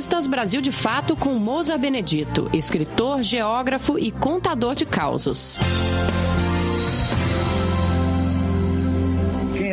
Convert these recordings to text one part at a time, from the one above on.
Cronistas Brasil de Fato com Moza Benedito, escritor, geógrafo e contador de causos.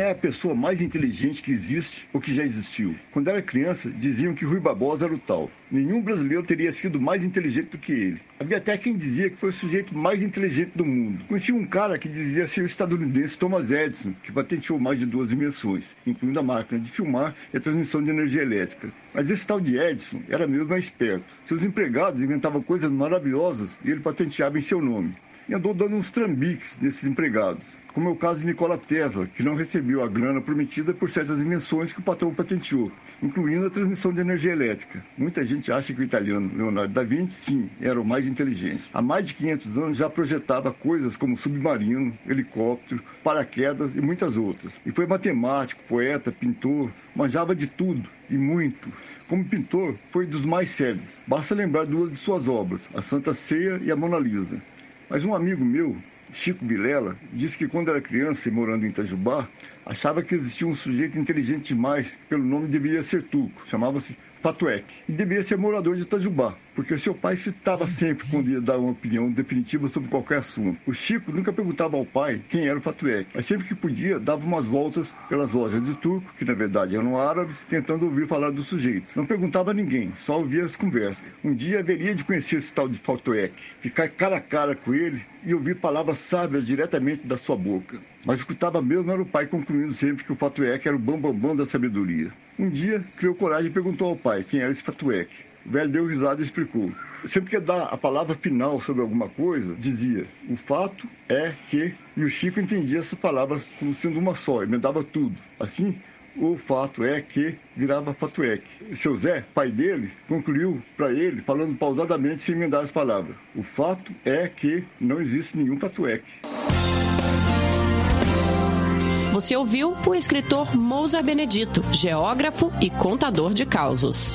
É a pessoa mais inteligente que existe ou que já existiu. Quando era criança, diziam que Rui Barbosa era o tal. Nenhum brasileiro teria sido mais inteligente do que ele. Havia até quem dizia que foi o sujeito mais inteligente do mundo. Conheci um cara que dizia ser o estadunidense Thomas Edison, que patenteou mais de duas dimensões, incluindo a máquina de filmar e a transmissão de energia elétrica. Mas esse tal de Edison era mesmo mais esperto. Seus empregados inventavam coisas maravilhosas e ele patenteava em seu nome e andou dando uns trambiques nesses empregados, como é o caso de Nikola Tesla, que não recebeu a grana prometida por certas dimensões que o patrão patenteou, incluindo a transmissão de energia elétrica. Muita gente acha que o italiano Leonardo da Vinci, sim, era o mais inteligente. Há mais de 500 anos já projetava coisas como submarino, helicóptero, paraquedas e muitas outras. E foi matemático, poeta, pintor, manjava de tudo e muito. Como pintor, foi dos mais sérios. Basta lembrar duas de suas obras, a Santa Ceia e a Mona Lisa. Mas um amigo meu, Chico Vilela, disse que quando era criança e morando em Itajubá, achava que existia um sujeito inteligente demais, que pelo nome deveria ser turco, chamava-se Fatuek, e deveria ser morador de Itajubá, porque seu pai citava sempre quando ia dar uma opinião definitiva sobre qualquer assunto. O Chico nunca perguntava ao pai quem era o Fatuek, mas sempre que podia dava umas voltas pelas lojas de turco, que na verdade eram árabes, tentando ouvir falar do sujeito. Não perguntava a ninguém, só ouvia as conversas. Um dia haveria de conhecer esse tal de Fatuek, ficar cara a cara com ele e ouvir palavras sábias diretamente da sua boca. Mas escutava mesmo era o pai concluindo sempre que o Fatuek era o bambambam bam, bam da sabedoria. Um dia, criou coragem e perguntou ao pai quem era esse Fatuek. O velho deu risada e explicou. Sempre que dar a palavra final sobre alguma coisa, dizia: o fato é que. E o Chico entendia essas palavras como sendo uma só, emendava tudo. Assim, o fato é que virava Fatuek. Seu Zé, pai dele, concluiu para ele, falando pausadamente sem emendar as palavras: o fato é que não existe nenhum Fatuek. Você ouviu o escritor Mousa Benedito, geógrafo e contador de causos.